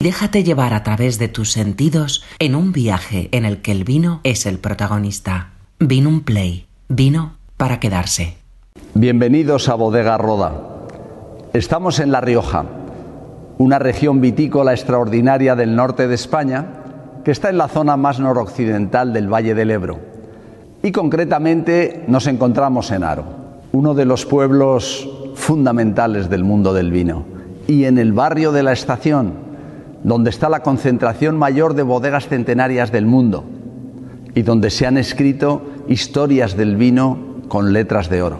Déjate llevar a través de tus sentidos en un viaje en el que el vino es el protagonista. Vino un play. Vino para quedarse. Bienvenidos a Bodega Roda. Estamos en La Rioja, una región vitícola extraordinaria del norte de España que está en la zona más noroccidental del Valle del Ebro. Y concretamente nos encontramos en Aro, uno de los pueblos fundamentales del mundo del vino. Y en el barrio de la estación, donde está la concentración mayor de bodegas centenarias del mundo y donde se han escrito historias del vino con letras de oro.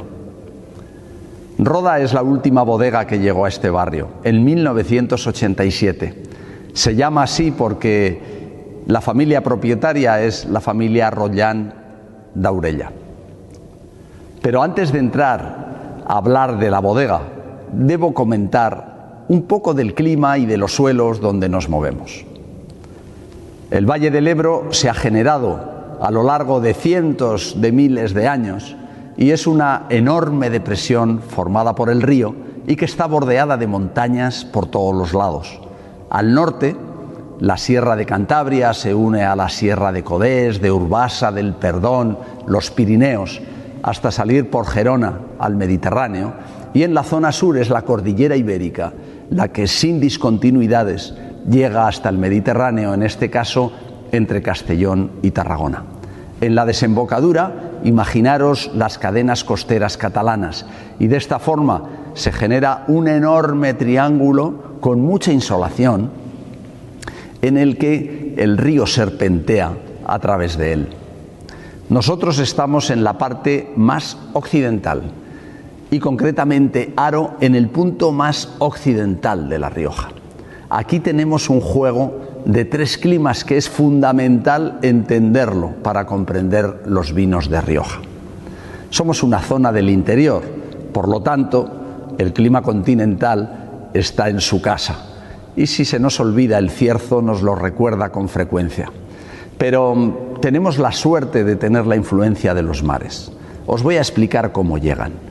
Roda es la última bodega que llegó a este barrio, en 1987. Se llama así porque la familia propietaria es la familia Rollán Daurella. Pero antes de entrar a hablar de la bodega, debo comentar un poco del clima y de los suelos donde nos movemos. El Valle del Ebro se ha generado a lo largo de cientos de miles de años y es una enorme depresión formada por el río y que está bordeada de montañas por todos los lados. Al norte, la Sierra de Cantabria se une a la Sierra de Codés, de Urbasa, del Perdón, los Pirineos, hasta salir por Gerona al Mediterráneo, y en la zona sur es la Cordillera Ibérica, la que sin discontinuidades llega hasta el Mediterráneo, en este caso entre Castellón y Tarragona. En la desembocadura, imaginaros las cadenas costeras catalanas y de esta forma se genera un enorme triángulo con mucha insolación en el que el río serpentea a través de él. Nosotros estamos en la parte más occidental, y concretamente Aro en el punto más occidental de La Rioja. Aquí tenemos un juego de tres climas que es fundamental entenderlo para comprender los vinos de Rioja. Somos una zona del interior, por lo tanto, el clima continental está en su casa. Y si se nos olvida, el cierzo nos lo recuerda con frecuencia. Pero mm, tenemos la suerte de tener la influencia de los mares. Os voy a explicar cómo llegan.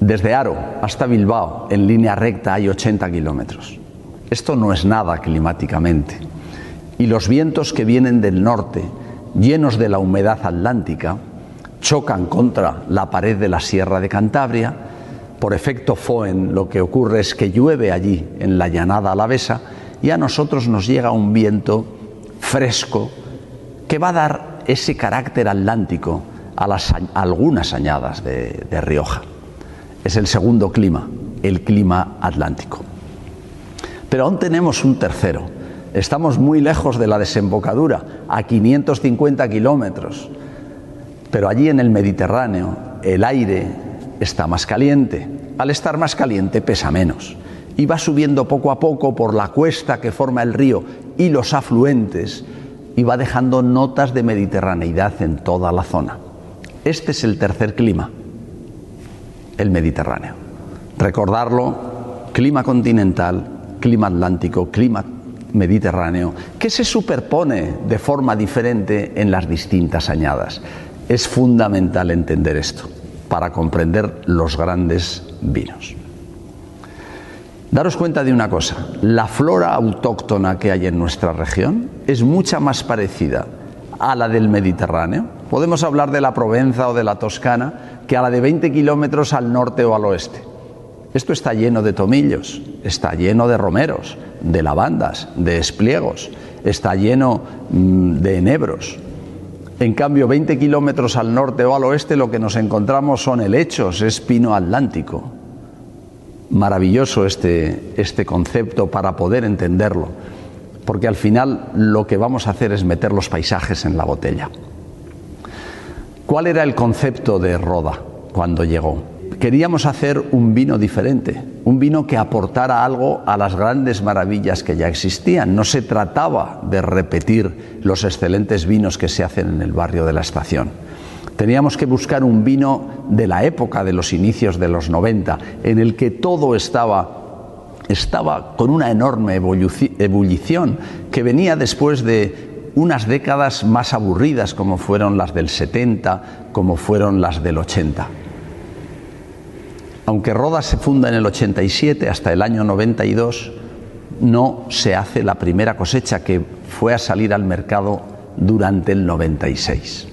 Desde Aro hasta Bilbao, en línea recta, hay 80 kilómetros. Esto no es nada climáticamente. Y los vientos que vienen del norte, llenos de la humedad atlántica, chocan contra la pared de la Sierra de Cantabria. Por efecto Foen, lo que ocurre es que llueve allí, en la llanada alavesa, y a nosotros nos llega un viento fresco que va a dar ese carácter atlántico a, las, algunas añadas de Rioja es el segundo clima, el clima atlántico. Pero aún tenemos un tercero. Estamos muy lejos de la desembocadura, a 550 kilómetros. Pero allí en el Mediterráneo el aire está más caliente. Al estar más caliente pesa menos. Y va subiendo poco a poco por la cuesta que forma el río y los afluentes y va dejando notas de mediterraneidad en toda la zona. Este es el tercer clima el Mediterráneo. Recordarlo, clima continental, clima atlántico, clima mediterráneo, que se superpone de forma diferente en las distintas añadas. Es fundamental entender esto para comprender los grandes vinos. Daros cuenta de una cosa, la flora autóctona que hay en nuestra región es mucha más parecida a la del Mediterráneo. Podemos hablar de la Provenza o de la Toscana, que a la de 20 kilómetros al norte o al oeste. Esto está lleno de tomillos, está lleno de romeros, de lavandas, de espliegos, está lleno mm, de enebros. En cambio, 20 kilómetros al norte o al oeste lo que nos encontramos son helechos, es pino atlántico. Maravilloso este, este concepto para poder entenderlo, porque al final lo que vamos a hacer es meter los paisajes en la botella. ¿Cuál era el concepto de Roda cuando llegó? Queríamos hacer un vino diferente, un vino que aportara algo a las grandes maravillas que ya existían. No se trataba de repetir los excelentes vinos que se hacen en el barrio de la estación. Teníamos que buscar un vino de la época de los inicios de los 90, en el que todo estaba estaba con una enorme ebullición que venía después de unas décadas más aburridas como fueron las del 70, como fueron las del 80. Aunque Rodas se funda en el 87 hasta el año 92, no se hace la primera cosecha que fue a salir al mercado durante el 96.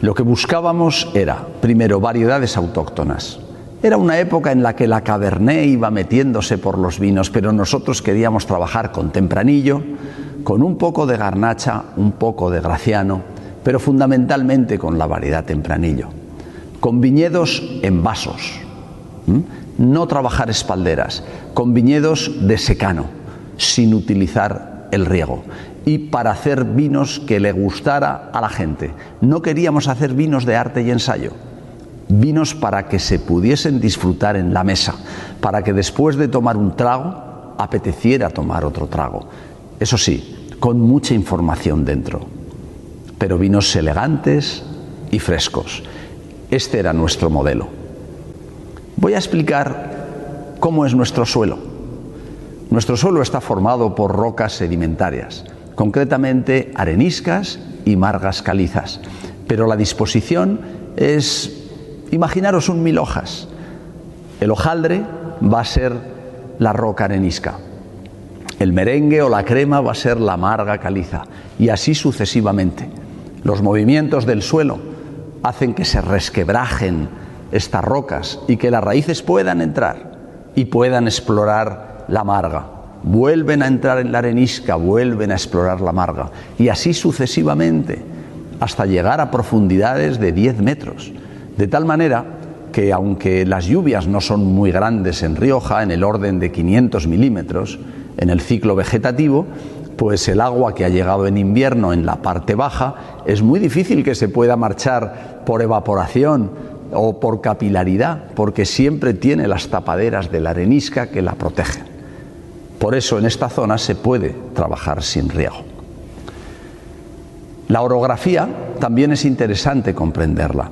Lo que buscábamos era, primero, variedades autóctonas. Era una época en la que la Cabernet iba metiéndose por los vinos, pero nosotros queríamos trabajar con tempranillo, con un poco de garnacha, un poco de graciano, pero fundamentalmente con la variedad tempranillo. Con viñedos en vasos, no trabajar espalderas, con viñedos de secano, sin utilizar el riego y para hacer vinos que le gustara a la gente. No queríamos hacer vinos de arte y ensayo vinos para que se pudiesen disfrutar en la mesa, para que después de tomar un trago apeteciera tomar otro trago. Eso sí, con mucha información dentro, pero vinos elegantes y frescos. Este era nuestro modelo. Voy a explicar cómo es nuestro suelo. Nuestro suelo está formado por rocas sedimentarias, concretamente areniscas y margas calizas, pero la disposición es Imaginaros un mil hojas. El hojaldre va a ser la roca arenisca. El merengue o la crema va a ser la amarga caliza. Y así sucesivamente. Los movimientos del suelo hacen que se resquebrajen estas rocas y que las raíces puedan entrar y puedan explorar la amarga. Vuelven a entrar en la arenisca, vuelven a explorar la amarga. Y así sucesivamente, hasta llegar a profundidades de 10 metros. De tal manera que aunque las lluvias no son muy grandes en Rioja, en el orden de 500 milímetros, en el ciclo vegetativo, pues el agua que ha llegado en invierno en la parte baja es muy difícil que se pueda marchar por evaporación o por capilaridad, porque siempre tiene las tapaderas de la arenisca que la protegen. Por eso en esta zona se puede trabajar sin riego. La orografía también es interesante comprenderla.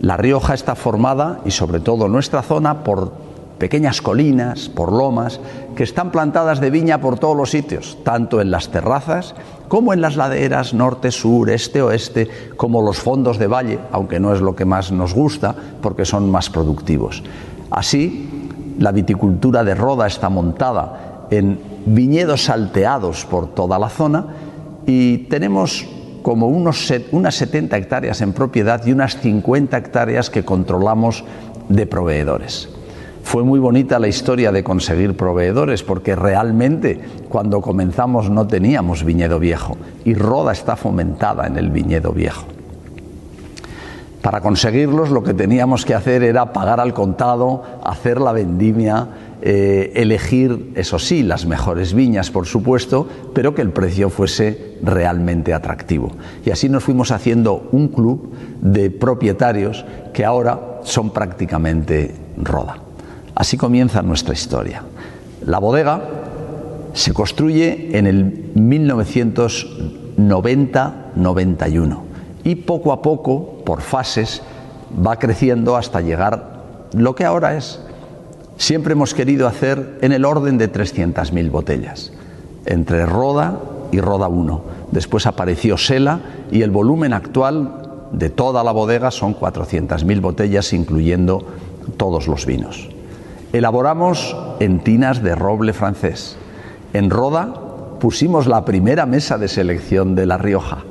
La Rioja está formada, y sobre todo nuestra zona, por pequeñas colinas, por lomas, que están plantadas de viña por todos los sitios, tanto en las terrazas como en las laderas norte, sur, este, oeste, como los fondos de valle, aunque no es lo que más nos gusta, porque son más productivos. Así, la viticultura de Roda está montada en viñedos salteados por toda la zona y tenemos como unos, unas 70 hectáreas en propiedad y unas 50 hectáreas que controlamos de proveedores. Fue muy bonita la historia de conseguir proveedores porque realmente cuando comenzamos no teníamos viñedo viejo y Roda está fomentada en el viñedo viejo. Para conseguirlos lo que teníamos que hacer era pagar al contado, hacer la vendimia, eh, elegir, eso sí, las mejores viñas, por supuesto, pero que el precio fuese realmente atractivo. Y así nos fuimos haciendo un club de propietarios que ahora son prácticamente roda. Así comienza nuestra historia. La bodega se construye en el 1990-91 y poco a poco, por fases, va creciendo hasta llegar lo que ahora es siempre hemos querido hacer en el orden de 300.000 botellas, entre Roda y Roda 1. Después apareció Sela y el volumen actual de toda la bodega son 400.000 botellas, incluyendo todos los vinos. Elaboramos en tinas de roble francés. En Roda pusimos la primera mesa de selección de La Rioja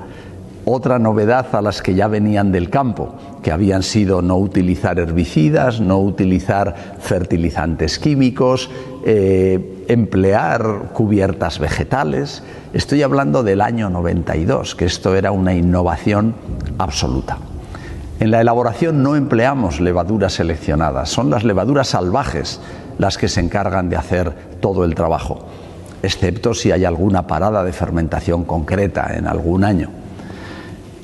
otra novedad a las que ya venían del campo, que habían sido no utilizar herbicidas, no utilizar fertilizantes químicos, eh, emplear cubiertas vegetales. Estoy hablando del año 92, que esto era una innovación absoluta. En la elaboración no empleamos levaduras seleccionadas, son las levaduras salvajes las que se encargan de hacer todo el trabajo, excepto si hay alguna parada de fermentación concreta en algún año.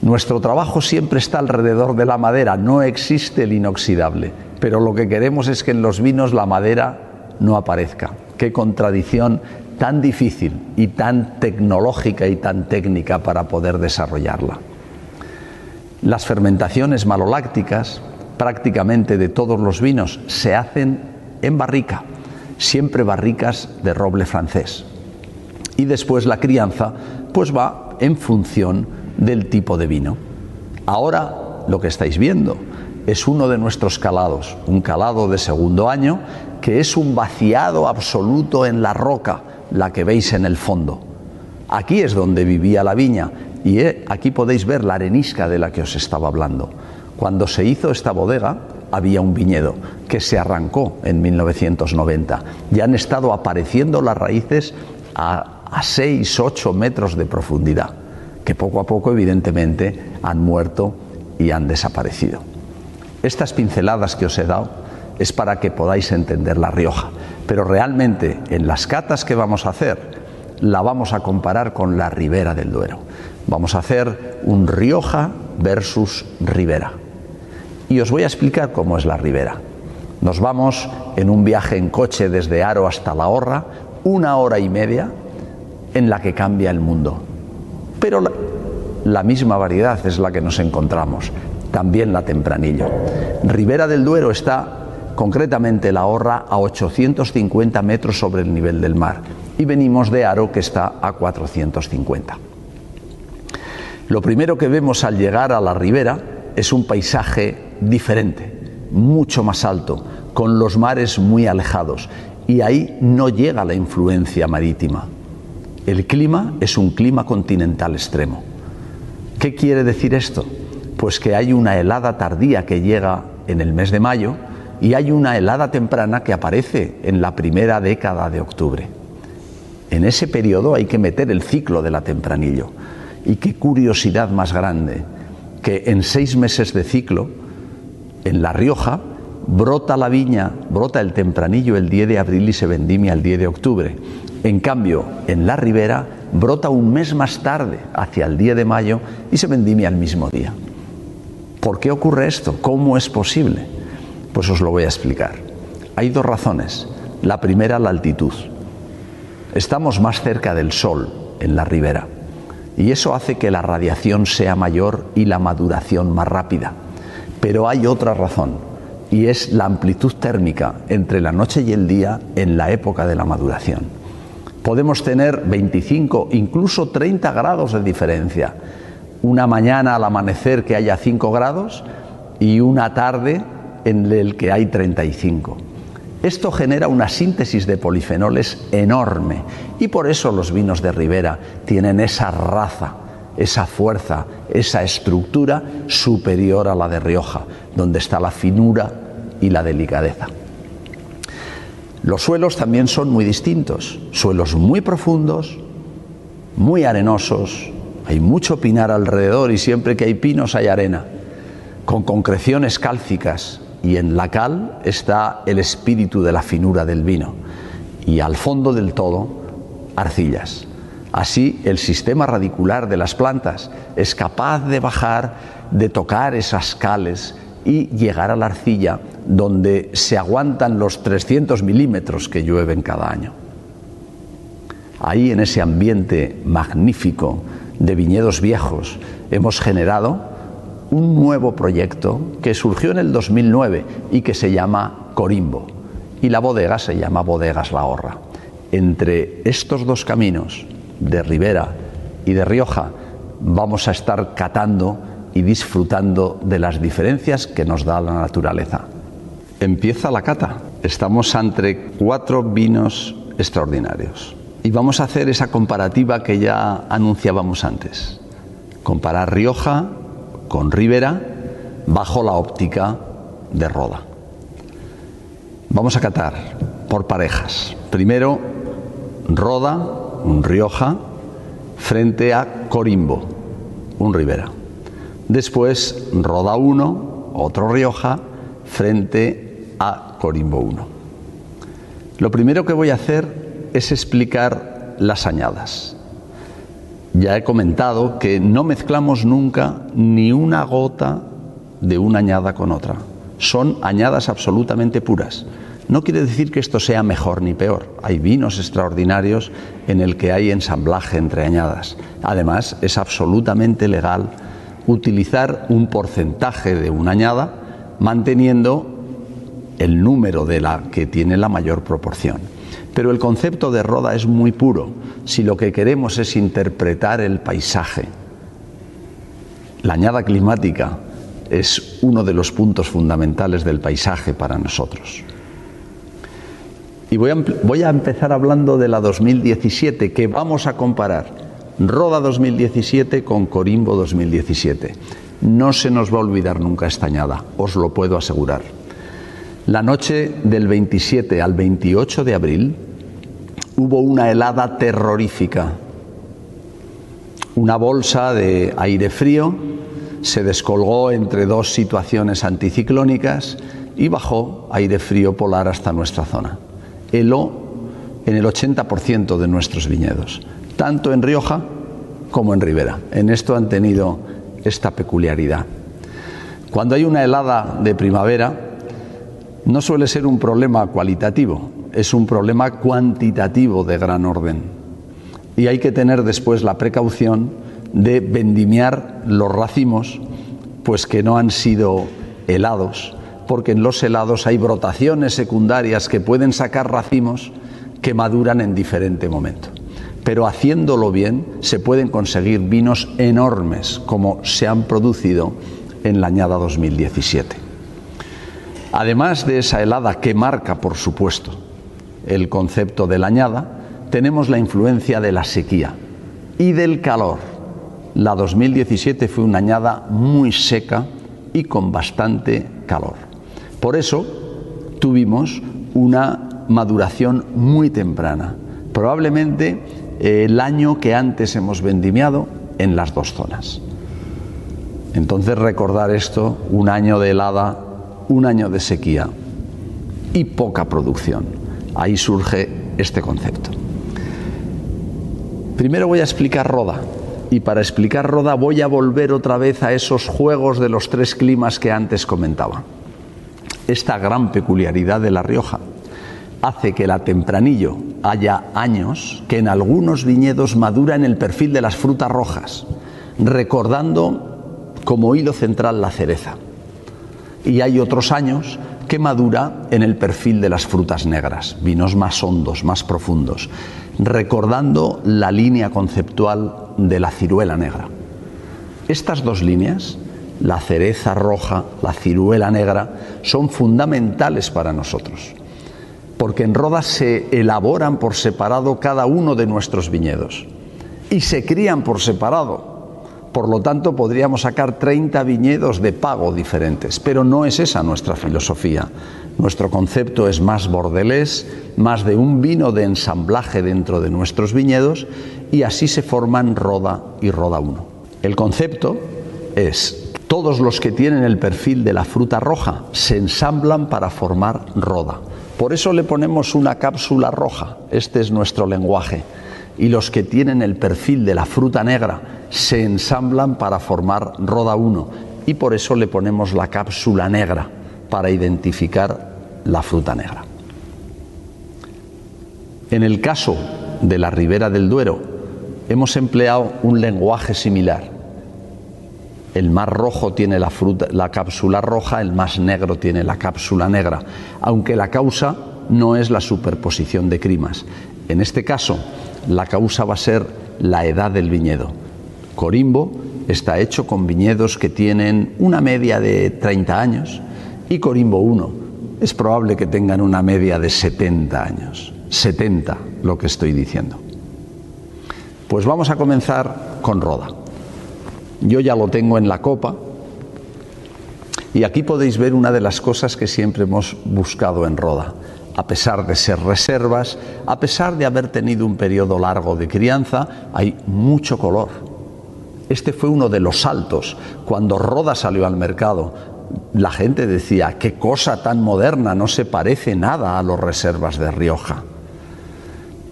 Nuestro trabajo siempre está alrededor de la madera, no existe el inoxidable, pero lo que queremos es que en los vinos la madera no aparezca. Qué contradicción tan difícil y tan tecnológica y tan técnica para poder desarrollarla. Las fermentaciones malolácticas, prácticamente de todos los vinos, se hacen en barrica, siempre barricas de roble francés. Y después la crianza pues va en función del tipo de vino. Ahora lo que estáis viendo es uno de nuestros calados, un calado de segundo año que es un vaciado absoluto en la roca, la que veis en el fondo. Aquí es donde vivía la viña y eh, aquí podéis ver la arenisca de la que os estaba hablando. Cuando se hizo esta bodega había un viñedo que se arrancó en 1990 y han estado apareciendo las raíces a, a 6, 8 metros de profundidad, que poco a poco evidentemente han muerto y han desaparecido. Estas pinceladas que os he dado es para que podáis entender La Rioja, pero realmente en las catas que vamos a hacer la vamos a comparar con la Ribera del Duero. Vamos a hacer un Rioja versus Ribera. Y os voy a explicar cómo es la Ribera. Nos vamos en un viaje en coche desde Aro hasta La Horra, una hora y media, en la que cambia el mundo. Pero la, misma variedad es la que nos encontramos, también la Tempranillo. Ribera del Duero está concretamente la Horra a 850 metros sobre el nivel del mar y venimos de Aro que está a 450. Lo primero que vemos al llegar a la ribera es un paisaje diferente, mucho más alto, con los mares muy alejados y ahí no llega la influencia marítima. El clima es un clima continental extremo. ¿Qué quiere decir esto? Pues que hay una helada tardía que llega en el mes de mayo y hay una helada temprana que aparece en la primera década de octubre. En ese periodo hay que meter el ciclo de la tempranillo. Y qué curiosidad más grande que en seis meses de ciclo, en La Rioja, brota la viña, brota el tempranillo el 10 de abril y se vendimia el 10 de octubre. En cambio, en la ribera brota un mes más tarde, hacia el 10 de mayo, y se vendimia el mismo día. ¿Por qué ocurre esto? ¿Cómo es posible? Pues os lo voy a explicar. Hay dos razones. La primera, la altitud. Estamos más cerca del sol en la ribera y eso hace que la radiación sea mayor y la maduración más rápida. Pero hay otra razón y es la amplitud térmica entre la noche y el día en la época de la maduración. Podemos tener 25, incluso 30 grados de diferencia. Una mañana al amanecer que haya 5 grados y una tarde en el que hay 35. Esto genera una síntesis de polifenoles enorme y por eso los vinos de Ribera tienen esa raza, esa fuerza, esa estructura superior a la de Rioja, donde está la finura y la delicadeza. Los suelos también son muy distintos, suelos muy profundos, muy arenosos, hay mucho pinar alrededor y siempre que hay pinos hay arena, con concreciones cálcicas, y en la cal está el espíritu de la finura del vino y al fondo del todo arcillas. Así el sistema radicular de las plantas es capaz de bajar, de tocar esas cales y llegar a la arcilla donde se aguantan los 300 milímetros que llueven cada año. Ahí en ese ambiente magnífico de viñedos viejos hemos generado un nuevo proyecto que surgió en el 2009 y que se llama Corimbo. Y la bodega se llama Bodegas La Horra. Entre estos dos caminos, de Ribera y de Rioja, vamos a estar catando y disfrutando de las diferencias que nos da la naturaleza. Empieza la cata. Estamos entre cuatro vinos extraordinarios. Y vamos a hacer esa comparativa que ya anunciábamos antes. Comparar Rioja con Rivera bajo la óptica de Roda. Vamos a catar por parejas. Primero, Roda, un Rioja, frente a Corimbo, un Rivera. Después, Roda 1, otro Rioja, frente a Corimbo 1. Lo primero que voy a hacer es explicar las añadas. Ya he comentado que no mezclamos nunca ni una gota de una añada con otra. Son añadas absolutamente puras. No quiere decir que esto sea mejor ni peor. Hay vinos extraordinarios en el que hay ensamblaje entre añadas. Además, es absolutamente legal utilizar un porcentaje de una añada manteniendo el número de la que tiene la mayor proporción. Pero el concepto de roda es muy puro si lo que queremos es interpretar el paisaje. La añada climática es uno de los puntos fundamentales del paisaje para nosotros. Y voy a, empezar hablando de la 2017, que vamos a comparar Roda 2017 con Corimbo 2017. No se nos va a olvidar nunca esta añada, os lo puedo asegurar. La noche del 27 al 28 de abril hubo una helada terrorífica. Una bolsa de aire frío se descolgó entre dos situaciones anticiclónicas y bajó aire frío polar hasta nuestra zona. Heló en el 80% de nuestros viñedos, tanto en Rioja como en Ribera. En esto han tenido esta peculiaridad. Cuando hay una helada de primavera, no suele ser un problema cualitativo, es un problema cuantitativo de gran orden. Y hay que tener después la precaución de vendimiar los racimos, pues que no han sido helados, porque en los helados hay brotaciones secundarias que pueden sacar racimos que maduran en diferente momento. Pero haciéndolo bien se pueden conseguir vinos enormes como se han producido en la añada 2017. Además de esa helada que marca, por supuesto, el concepto de la añada, tenemos la influencia de la sequía y del calor. La 2017 fue una añada muy seca y con bastante calor. Por eso tuvimos una maduración muy temprana, probablemente el año que antes hemos vendimiado en las dos zonas. Entonces recordar esto, un año de helada, un año de sequía y poca producción. Ahí surge este concepto. Primero voy a explicar Roda. Y para explicar Roda voy a volver otra vez a esos juegos de los tres climas que antes comentaba. Esta gran peculiaridad de La Rioja hace que la tempranillo haya años que en algunos viñedos madura en el perfil de las frutas rojas, recordando como hilo central la cereza. Y hay otros años que madura en el perfil de las frutas negras, vinos más hondos, más profundos, recordando la línea conceptual de la ciruela negra. Estas dos líneas, la cereza roja, la ciruela negra, son fundamentales para nosotros, porque en Rodas se elaboran por separado cada uno de nuestros viñedos y se crían por separado por lo tanto, podríamos sacar 30 viñedos de pago diferentes, pero no es esa nuestra filosofía. Nuestro concepto es más bordelés, más de un vino de ensamblaje dentro de nuestros viñedos y así se forman Roda y Roda 1. El concepto es todos los que tienen el perfil de la fruta roja se ensamblan para formar Roda. Por eso le ponemos una cápsula roja. Este es nuestro lenguaje. Y los que tienen el perfil de la fruta negra se ensamblan para formar Roda 1 y por eso le ponemos la cápsula negra para identificar la fruta negra. En el caso de la ribera del Duero, hemos empleado un lenguaje similar. El más rojo tiene la, fruta, la cápsula roja, el más negro tiene la cápsula negra, aunque la causa no es la superposición de crimas. En este caso, la causa va a ser la edad del viñedo. Corimbo está hecho con viñedos que tienen una media de 30 años y Corimbo 1 es probable que tengan una media de 70 años. 70 lo que estoy diciendo. Pues vamos a comenzar con Roda. Yo ya lo tengo en la copa y aquí podéis ver una de las cosas que siempre hemos buscado en Roda. A pesar de ser reservas, a pesar de haber tenido un periodo largo de crianza, hay mucho color este fue uno de los saltos. Cuando Roda salió al mercado, la gente decía, qué cosa tan moderna, no se parece nada a los reservas de Rioja.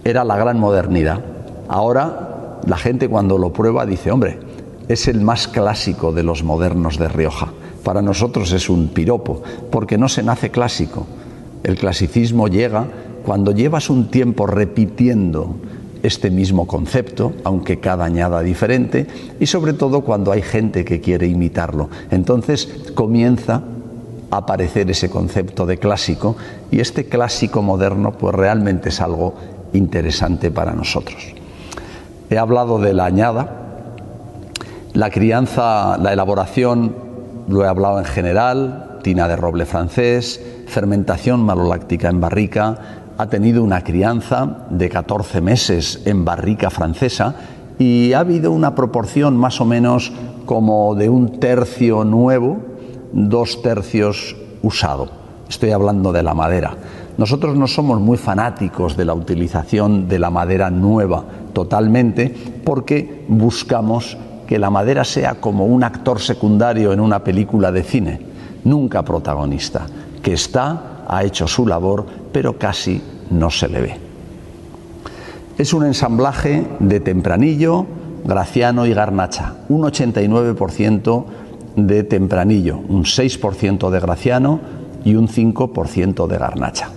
Era la gran modernidad. Ahora la gente cuando lo prueba dice, hombre, es el más clásico de los modernos de Rioja. Para nosotros es un piropo, porque no se nace clásico. El clasicismo llega cuando llevas un tiempo repitiendo este mismo concepto, aunque cada añada diferente, y sobre todo cuando hay gente que quiere imitarlo. Entonces comienza a aparecer ese concepto de clásico y este clásico moderno pues realmente es algo interesante para nosotros. He hablado de la añada, la crianza, la elaboración, lo he hablado en general, tina de roble francés, fermentación maloláctica en barrica, ha tenido una crianza de 14 meses en barrica francesa y ha habido una proporción más o menos como de un tercio nuevo, dos tercios usado. Estoy hablando de la madera. Nosotros no somos muy fanáticos de la utilización de la madera nueva totalmente porque buscamos que la madera sea como un actor secundario en una película de cine, nunca protagonista, que está, ha hecho su labor, pero casi no se le ve. Es un ensamblaje de tempranillo, graciano y garnacha, un 89% de tempranillo, un 6% de graciano y un 5% de garnacha.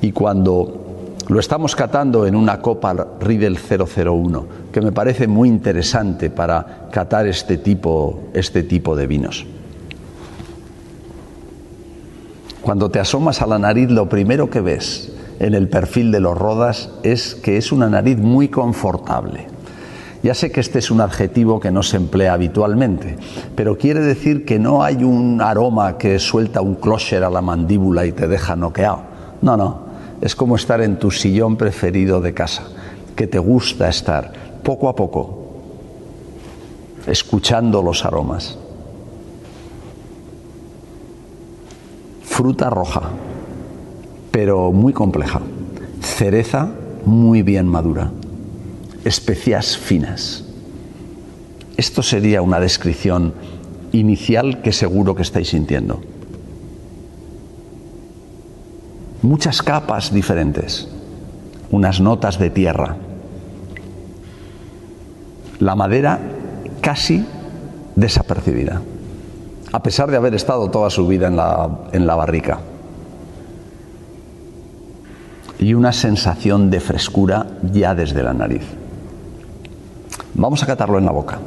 Y cuando lo estamos catando en una copa Riedel 001, que me parece muy interesante para catar este tipo, este tipo de vinos. Cuando te asomas a la nariz, lo primero que ves en el perfil de los rodas es que es una nariz muy confortable. Ya sé que este es un adjetivo que no se emplea habitualmente, pero quiere decir que no hay un aroma que suelta un clocher a la mandíbula y te deja noqueado. No, no. Es como estar en tu sillón preferido de casa, que te gusta estar poco a poco, escuchando los aromas. Fruta roja, pero muy compleja. Cereza muy bien madura especias finas. Esto sería una descripción inicial que seguro que estáis sintiendo. Muchas capas diferentes, unas notas de tierra. La madera casi desapercibida, a pesar de haber estado toda su vida en la, en la barrica. Y una sensación de frescura ya desde la nariz. Vamos a catarlo en la boca.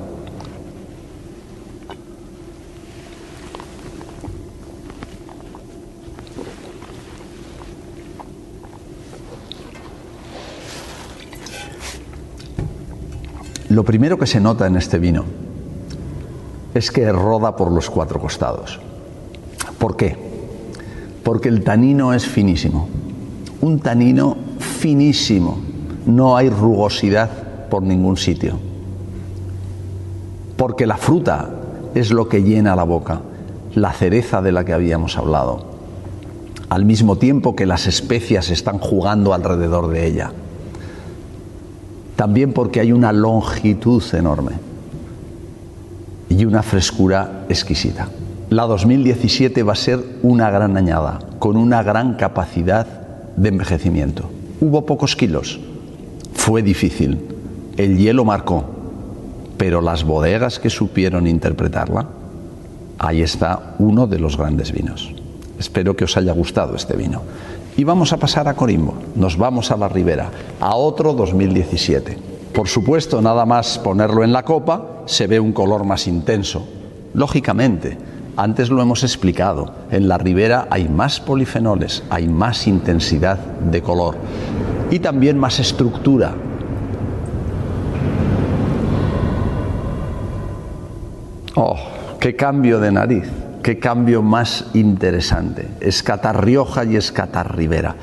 Lo primero que se nota en este vino es que roda por los cuatro costados. ¿Por qué? Porque el tanino es finísimo. Un tanino finísimo. No hay rugosidad por ningún sitio porque la fruta es lo que llena la boca, la cereza de la que habíamos hablado, al mismo tiempo que las especias están jugando alrededor de ella. También porque hay una longitud enorme y una frescura exquisita. La 2017 va a ser una gran añada, con una gran capacidad de envejecimiento. Hubo pocos kilos, fue difícil, el hielo marcó, pero las bodegas que supieron interpretarla, ahí está uno de los grandes vinos. Espero que os haya gustado este vino. Y vamos a pasar a Corimbo, nos vamos a la Ribera, a otro 2017. Por supuesto, nada más ponerlo en la copa, se ve un color más intenso. Lógicamente, antes lo hemos explicado, en la Ribera hay más polifenoles, hay más intensidad de color y también más estructura, Oh, qué cambio de nariz, qué cambio más interesante. Escatar Rioja y escatar Ribera.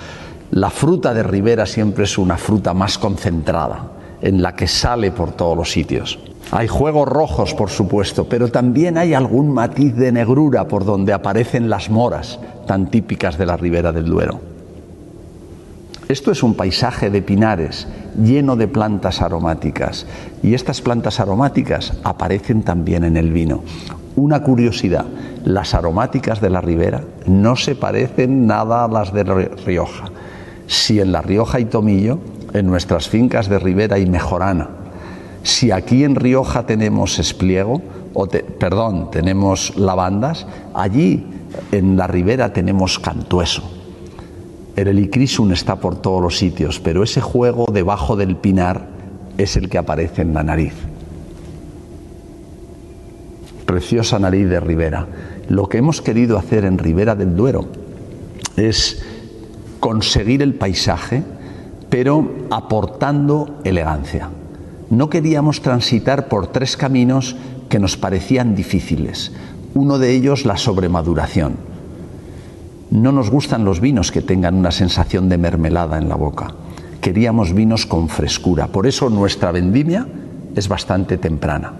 La fruta de Ribera siempre es una fruta más concentrada, en la que sale por todos los sitios. Hay juegos rojos, por supuesto, pero también hay algún matiz de negrura por donde aparecen las moras, tan típicas de la ribera del Duero. Esto es un paisaje de pinares lleno de plantas aromáticas y estas plantas aromáticas aparecen también en el vino. Una curiosidad, las aromáticas de la ribera no se parecen nada a las de Rioja. Si en la Rioja hay tomillo, en nuestras fincas de ribera hay mejorana. Si aquí en Rioja tenemos espliego, o perdón, tenemos lavandas, allí en la ribera tenemos cantueso. El helicrisum está por todos los sitios, pero ese juego debajo del pinar es el que aparece en la nariz. Preciosa nariz de Ribera. Lo que hemos querido hacer en Ribera del Duero es conseguir el paisaje, pero aportando elegancia. No queríamos transitar por tres caminos que nos parecían difíciles. Uno de ellos la sobremaduración no nos gustan los vinos que tengan una sensación de mermelada en la boca. Queríamos vinos con frescura. Por eso nuestra vendimia es bastante temprana.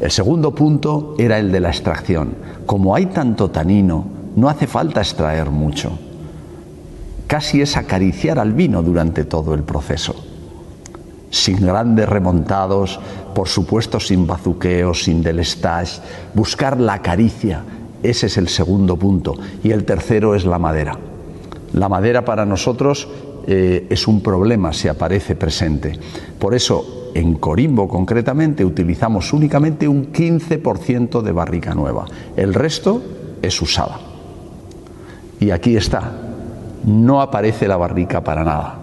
El segundo punto era el de la extracción. Como hay tanto tanino, no hace falta extraer mucho. Casi es acariciar al vino durante todo el proceso. Sin grandes remontados, por supuesto sin bazuqueos, sin delestage, buscar la caricia, ese es el segundo punto. Y el tercero es la madera. La madera para nosotros eh, es un problema si aparece presente. Por eso, en Corimbo concretamente, utilizamos únicamente un 15% de barrica nueva. El resto es usada. Y aquí está. No aparece la barrica para nada.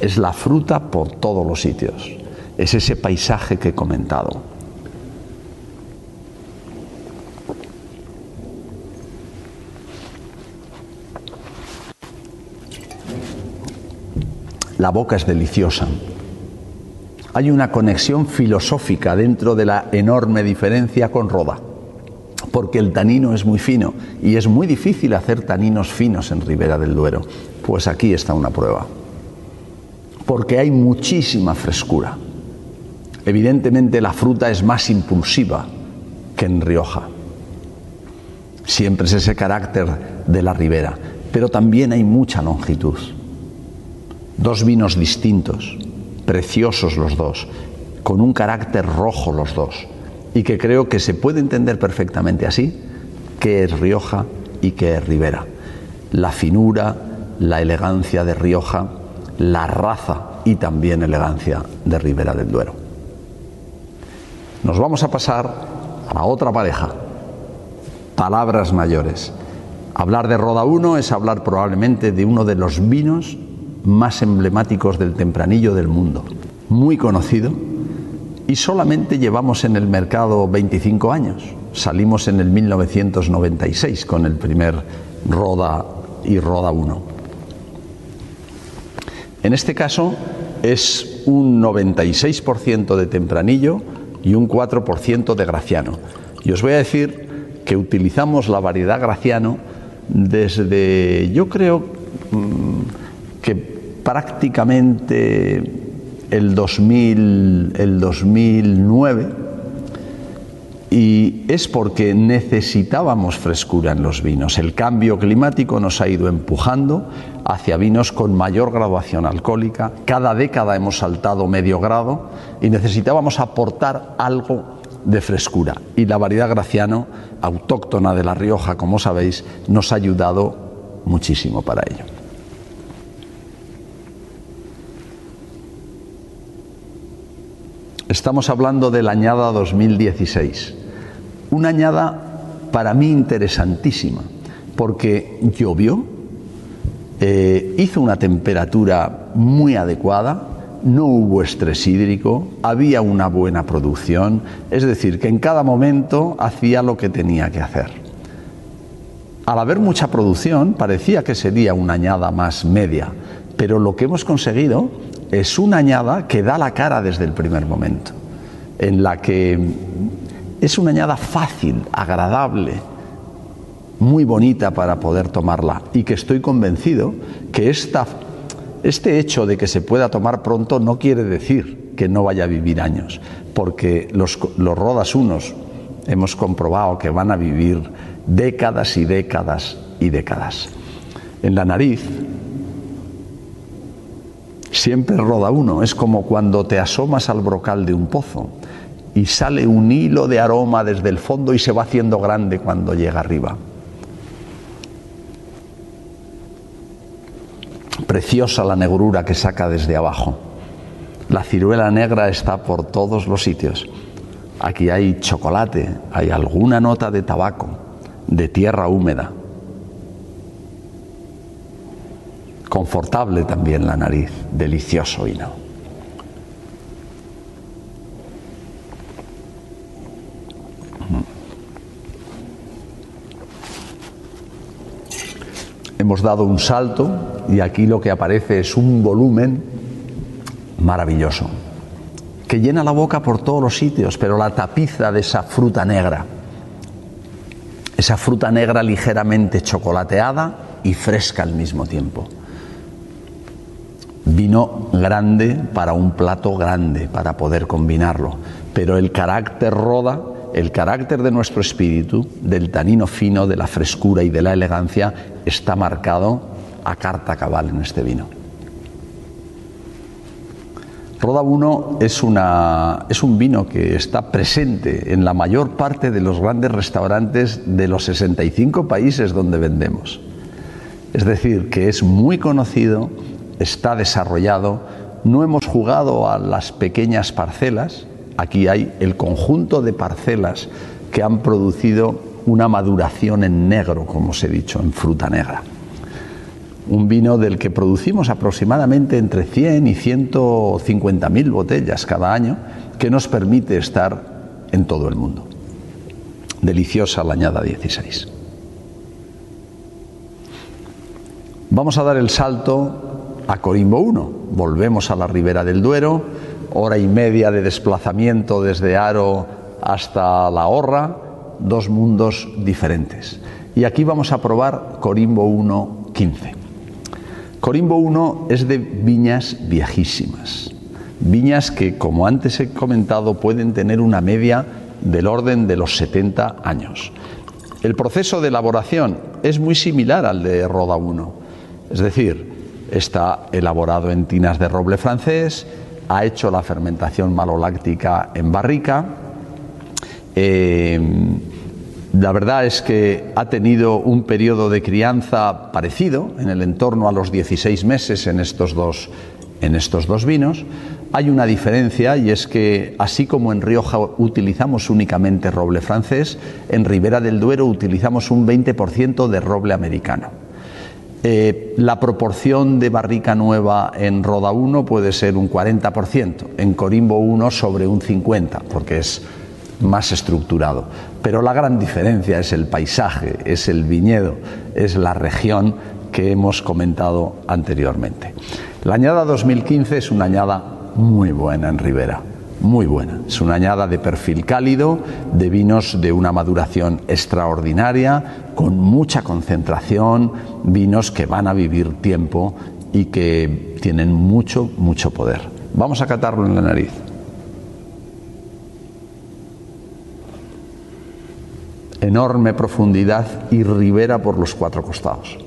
Es la fruta por todos los sitios. Es ese paisaje que he comentado. la boca es deliciosa. Hay una conexión filosófica dentro de la enorme diferencia con Roda, porque el tanino es muy fino y es muy difícil hacer taninos finos en Ribera del Duero. Pues aquí está una prueba, porque hay muchísima frescura. Evidentemente la fruta es más impulsiva que en Rioja. Siempre es ese carácter de la ribera, pero también hay mucha longitud. Dos vinos distintos, preciosos los dos, con un carácter rojo los dos, y que creo que se puede entender perfectamente así, que es Rioja y que es Ribera. La finura, la elegancia de Rioja, la raza y también elegancia de Ribera del Duero. Nos vamos a pasar a otra pareja, palabras mayores. Hablar de Roda 1 es hablar probablemente de uno de los vinos más emblemáticos del tempranillo del mundo, muy conocido, y solamente llevamos en el mercado 25 años. Salimos en el 1996 con el primer Roda y Roda 1. En este caso es un 96% de tempranillo y un 4% de graciano. Y os voy a decir que utilizamos la variedad graciano desde, yo creo, mm, que prácticamente el, 2000, el 2009 y es porque necesitábamos frescura en los vinos. El cambio climático nos ha ido empujando hacia vinos con mayor graduación alcohólica. Cada década hemos saltado medio grado y necesitábamos aportar algo de frescura. Y la variedad graciano, autóctona de La Rioja, como sabéis, nos ha ayudado muchísimo para ello. Estamos hablando de la añada 2016. Una añada para mí interesantísima, porque llovió, eh, hizo una temperatura muy adecuada, no hubo estrés hídrico, había una buena producción, es decir, que en cada momento hacía lo que tenía que hacer. Al haber mucha producción, parecía que sería una añada más media, pero lo que hemos conseguido es una añada que da la cara desde el primer momento, en la que es una añada fácil, agradable, muy bonita para poder tomarla y que estoy convencido que este hecho de que se pueda tomar pronto no quiere decir que no vaya a vivir años, porque los, los rodas unos hemos comprobado que van a vivir décadas y décadas y décadas. En la nariz siempre roda uno. Es como cuando te asomas al brocal de un pozo y sale un hilo de aroma desde el fondo y se va haciendo grande cuando llega arriba. Preciosa la negrura que saca desde abajo. La ciruela negra está por todos los sitios. Aquí hay chocolate, hay alguna nota de tabaco, de tierra húmeda. Confortable también la nariz, delicioso vino. Hemos dado un salto y aquí lo que aparece es un volumen maravilloso, que llena la boca por todos los sitios, pero la tapiza de esa fruta negra esa fruta negra ligeramente chocolateada y fresca al mismo tiempo. Vino grande para un plato grande, para poder combinarlo, pero el carácter roda, el carácter de nuestro espíritu, del tanino fino, de la frescura y de la elegancia, está marcado a carta cabal en este vino. Roda 1 es, es un vino que está presente en la mayor parte de los grandes restaurantes de los 65 países donde vendemos. Es decir, que es muy conocido, está desarrollado, no hemos jugado a las pequeñas parcelas, aquí hay el conjunto de parcelas que han producido una maduración en negro, como os he dicho, en fruta negra un vino del que producimos aproximadamente entre 100 y 150 mil botellas cada año, que nos permite estar en todo el mundo. Deliciosa la añada 16. Vamos a dar el salto a Corimbo 1. Volvemos a la ribera del Duero, hora y media de desplazamiento desde Aro hasta La Horra, dos mundos diferentes. Y aquí vamos a probar Corimbo 1 15. Corimbo 1 es de viñas viejísimas, viñas que, como antes he comentado, pueden tener una media del orden de los 70 años. El proceso de elaboración es muy similar al de Roda 1, es decir, está elaborado en tinas de roble francés, ha hecho la fermentación maloláctica en barrica, eh, la verdad es que ha tenido un periodo de crianza parecido, en el entorno a los 16 meses en estos dos, en estos dos vinos. Hay una diferencia y es que así como en Rioja utilizamos únicamente roble francés, en Ribera del Duero utilizamos un 20% de roble americano. Eh, la proporción de barrica nueva en Roda 1 puede ser un 40%, en Corimbo 1 sobre un 50%, porque es más estructurado. Pero la gran diferencia es el paisaje, es el viñedo, es la región que hemos comentado anteriormente. La añada 2015 es una añada muy buena en Ribera, muy buena. Es una añada de perfil cálido, de vinos de una maduración extraordinaria, con mucha concentración, vinos que van a vivir tiempo y que tienen mucho, mucho poder. Vamos a catarlo en la nariz. enorme profundidad y ribera por los cuatro costados.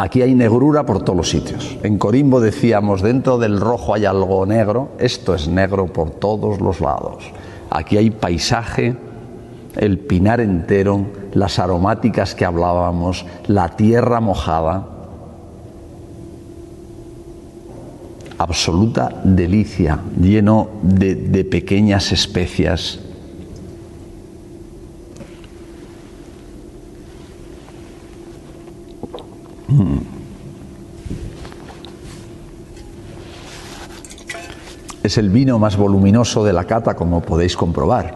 Aquí hay negrura por todos los sitios. En Corimbo decíamos, dentro del rojo hay algo negro, esto es negro por todos los lados. Aquí hay paisaje, el pinar entero, las aromáticas que hablábamos, la tierra mojada. Absoluta delicia, lleno de, de pequeñas especias Es el vino más voluminoso de la cata, como podéis comprobar.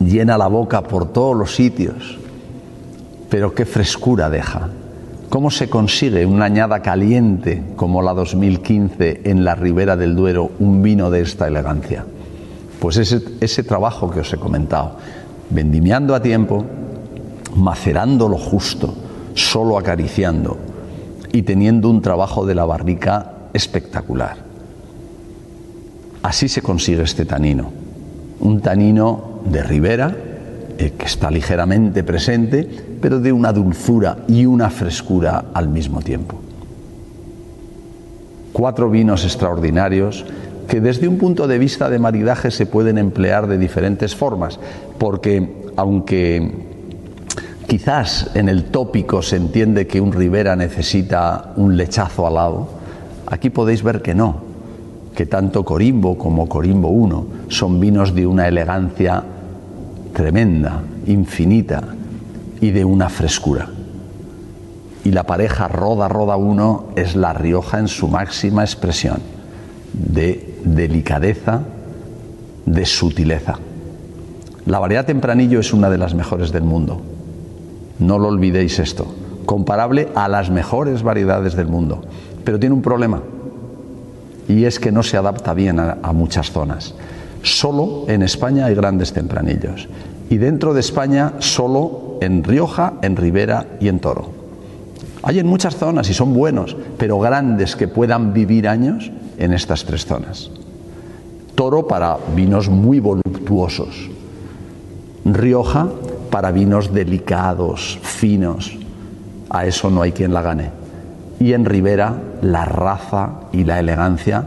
Llena la boca por todos los sitios, pero qué frescura deja. ¿Cómo se consigue una añada caliente como la 2015 en la ribera del Duero, un vino de esta elegancia? Pues ese, ese trabajo que os he comentado, vendimiando a tiempo, macerando lo justo, solo acariciando y teniendo un trabajo de la barrica espectacular. Así se consigue este tanino, un tanino de ribera eh, que está ligeramente presente, pero de una dulzura y una frescura al mismo tiempo. Cuatro vinos extraordinarios que desde un punto de vista de maridaje se pueden emplear de diferentes formas, porque aunque Quizás en el tópico se entiende que un Ribera necesita un lechazo al lado. Aquí podéis ver que no, que tanto Corimbo como Corimbo I son vinos de una elegancia tremenda, infinita y de una frescura. Y la pareja Roda Roda 1 es la Rioja en su máxima expresión de delicadeza, de sutileza. La variedad tempranillo es una de las mejores del mundo no lo olvidéis esto. Comparable a las mejores variedades del mundo. Pero tiene un problema. Y es que no se adapta bien a, muchas zonas. Solo en España hay grandes tempranillos. y dentro de España solo en Rioja, en Ribera y en Toro. Hay en muchas zonas y son buenos, pero grandes que puedan vivir años en estas tres zonas. Toro para vinos muy voluptuosos. Rioja para vinos delicados, finos. A eso no hay quien la gane. Y en Ribera la raza y la elegancia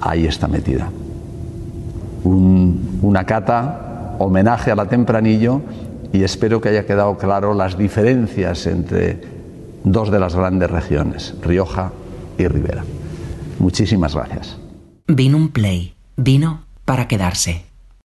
ahí está metida. una cata, homenaje a la Tempranillo y espero que haya quedado claro las diferencias entre dos de las grandes regiones, Rioja y Ribera. Muchísimas gracias. Vino un play, vino para quedarse.